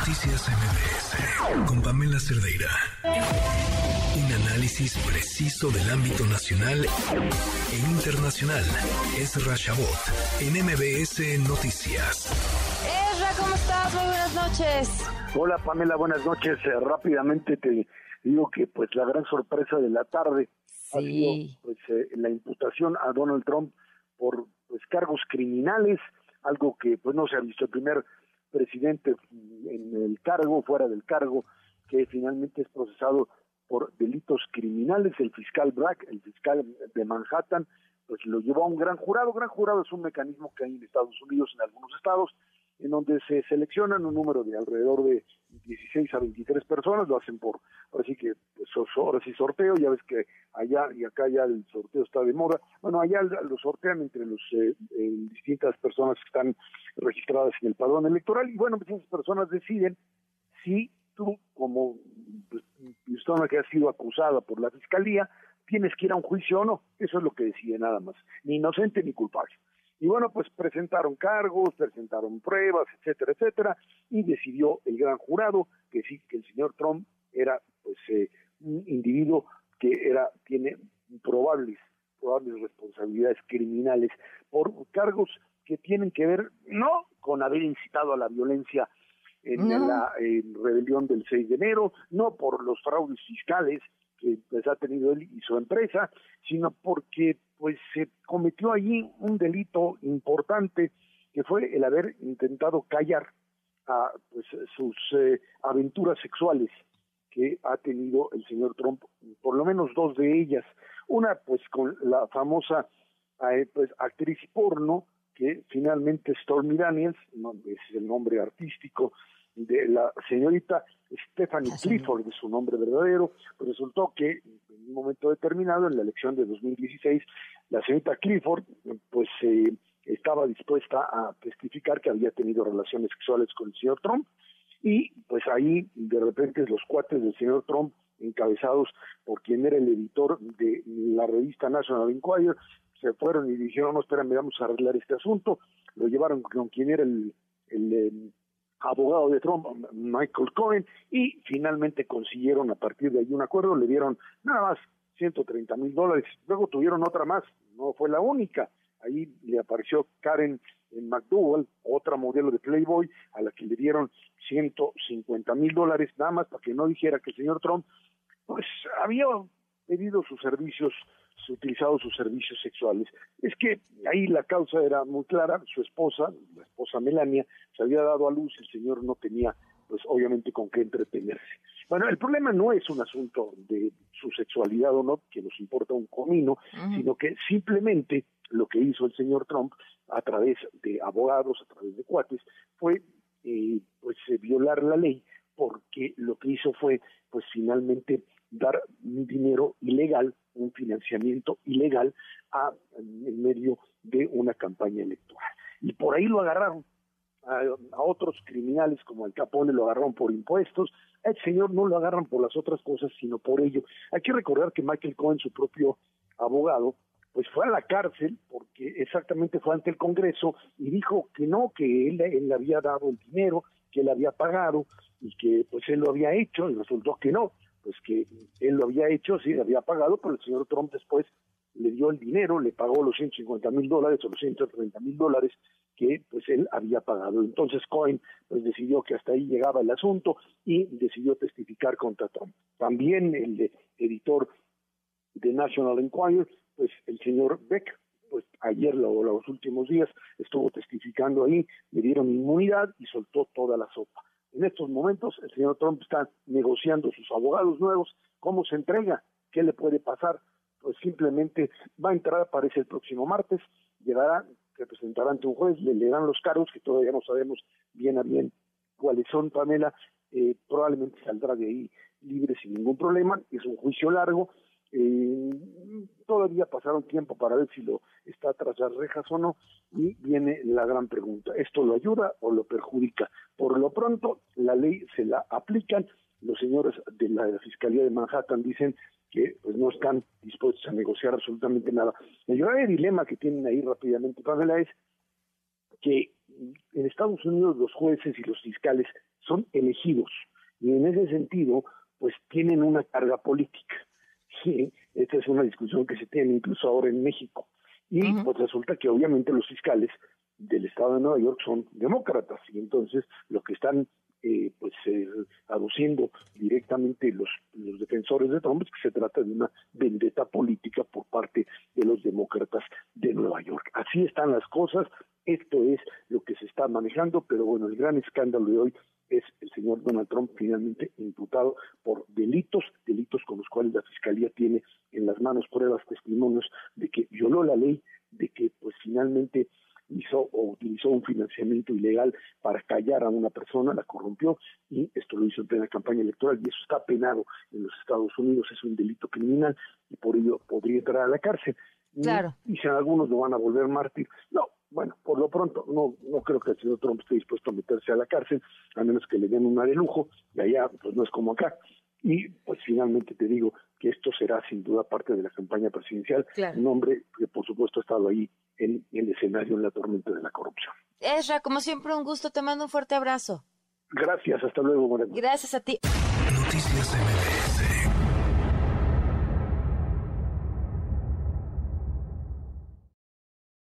Noticias MBS con Pamela Cerdeira. Un análisis preciso del ámbito nacional e internacional. Es Rashabot en MBS Noticias. Ezra, ¿cómo estás? Muy buenas noches. Hola Pamela, buenas noches. Eh, rápidamente te digo que pues la gran sorpresa de la tarde ha sido pues eh, la imputación a Donald Trump por pues cargos criminales, algo que pues no se ha visto. El primer presidente en el cargo, fuera del cargo, que finalmente es procesado por delitos criminales. El fiscal Brack, el fiscal de Manhattan, pues lo llevó a un gran jurado. Gran jurado es un mecanismo que hay en Estados Unidos, en algunos estados, en donde se seleccionan un número de alrededor de 16 a 23 personas, lo hacen por, ahora sí que, pues, ahora sí sorteo, ya ves que allá y acá ya el sorteo está de moda, bueno, allá lo sortean entre los eh, distintas personas que están registradas en el padrón electoral, y bueno, pues esas personas deciden si tú, como pues, persona que ha sido acusada por la fiscalía, tienes que ir a un juicio o no, eso es lo que decide nada más, ni inocente ni culpable. Y bueno, pues presentaron cargos, presentaron pruebas, etcétera, etcétera, y decidió el gran jurado que sí, que el señor Trump era pues eh, un individuo que era tiene probables probables responsabilidades criminales por cargos que tienen que ver no con haber incitado a la violencia en la rebelión del 6 de enero, no por los fraudes fiscales que pues, ha tenido él y su empresa, sino porque pues se cometió allí un delito importante que fue el haber intentado callar a pues, sus eh, aventuras sexuales que ha tenido el señor Trump, por lo menos dos de ellas. Una, pues, con la famosa eh, pues, actriz porno, que finalmente Stormy Daniels, es el nombre artístico de la señorita Stephanie Clifford, de su nombre verdadero, pues resultó que un momento determinado, en la elección de 2016, la señorita Clifford, pues eh, estaba dispuesta a testificar que había tenido relaciones sexuales con el señor Trump, y pues ahí de repente los cuates del señor Trump, encabezados por quien era el editor de la revista National Enquirer, se fueron y dijeron, no, espérame, vamos a arreglar este asunto, lo llevaron con quien era el, el em, abogado de Trump, Michael Cohen, y finalmente consiguieron a partir de ahí un acuerdo, le dieron nada más 130 mil dólares, luego tuvieron otra más, no fue la única, ahí le apareció Karen McDowell, otra modelo de Playboy, a la que le dieron 150 mil dólares, nada más para que no dijera que el señor Trump, pues había pedido sus servicios utilizado sus servicios sexuales. Es que ahí la causa era muy clara, su esposa, la esposa Melania, se había dado a luz, el señor no tenía, pues obviamente con qué entretenerse. Bueno, el problema no es un asunto de su sexualidad o no, que nos importa un comino, sino que simplemente lo que hizo el señor Trump a través de abogados, a través de cuates, fue eh, pues eh, violar la ley porque lo que hizo fue pues finalmente dar dinero ilegal, un financiamiento ilegal a, en medio de una campaña electoral. Y por ahí lo agarraron. A, otros criminales como el Capone lo agarraron por impuestos, el señor no lo agarran por las otras cosas, sino por ello. Hay que recordar que Michael Cohen, su propio abogado, pues fue a la cárcel porque exactamente fue ante el Congreso y dijo que no, que él, él había dado el dinero, que él había pagado y que pues él lo había hecho y resultó que no pues que él lo había hecho, sí, le había pagado, pero el señor Trump después le dio el dinero, le pagó los 150 mil dólares o los 130 mil dólares que pues él había pagado. Entonces Cohen pues decidió que hasta ahí llegaba el asunto y decidió testificar contra Trump. También el editor de National Enquirer, pues el señor Beck, pues ayer o los últimos días estuvo testificando ahí, le dieron inmunidad y soltó toda la sopa. En estos momentos el señor Trump está negociando sus abogados nuevos, cómo se entrega, qué le puede pasar. Pues simplemente va a entrar, aparece el próximo martes, llegará, se presentará ante un juez, le leerán los cargos, que todavía no sabemos bien a bien cuáles son, Pamela, eh, probablemente saldrá de ahí libre sin ningún problema, es un juicio largo, eh, todavía pasaron tiempo para ver si lo está tras las rejas o no, y viene la gran pregunta, ¿esto lo ayuda o lo perjudica? Por lo pronto, la ley se la aplican, los señores de la Fiscalía de Manhattan dicen que pues, no están dispuestos a negociar absolutamente nada. El grave dilema que tienen ahí rápidamente, Pamela, es que en Estados Unidos los jueces y los fiscales son elegidos y en ese sentido pues tienen una carga política. Sí, esta es una discusión que se tiene incluso ahora en México. Y pues resulta que obviamente los fiscales del estado de Nueva York son demócratas y entonces lo que están eh, pues eh, aduciendo directamente los, los defensores de Trump es que se trata de una vendetta política por parte de los demócratas de Nueva York. Así están las cosas, esto es lo que se está manejando, pero bueno, el gran escándalo de hoy es el señor Donald Trump finalmente imputado por delitos, delitos con los cuales la Fiscalía tiene en las manos pruebas, testimonios de que violó la ley, de que pues finalmente hizo o utilizó un financiamiento ilegal para callar a una persona, la corrompió y esto lo hizo en plena campaña electoral y eso está penado en los Estados Unidos, es un delito criminal y por ello podría entrar a la cárcel. Claro. Y, si algunos lo van a volver mártir, no, bueno, por lo pronto no no creo que el señor Trump esté dispuesto a meterse a la cárcel, a menos que le den una de lujo, y allá pues no es como acá. Y pues finalmente te digo que esto será sin duda parte de la campaña presidencial, un hombre que por supuesto ha estado ahí en, el escenario, en la tormenta de la corrupción. Esra, como siempre un gusto, te mando un fuerte abrazo. Gracias, hasta luego, Moreno. Gracias a ti. Noticias MBS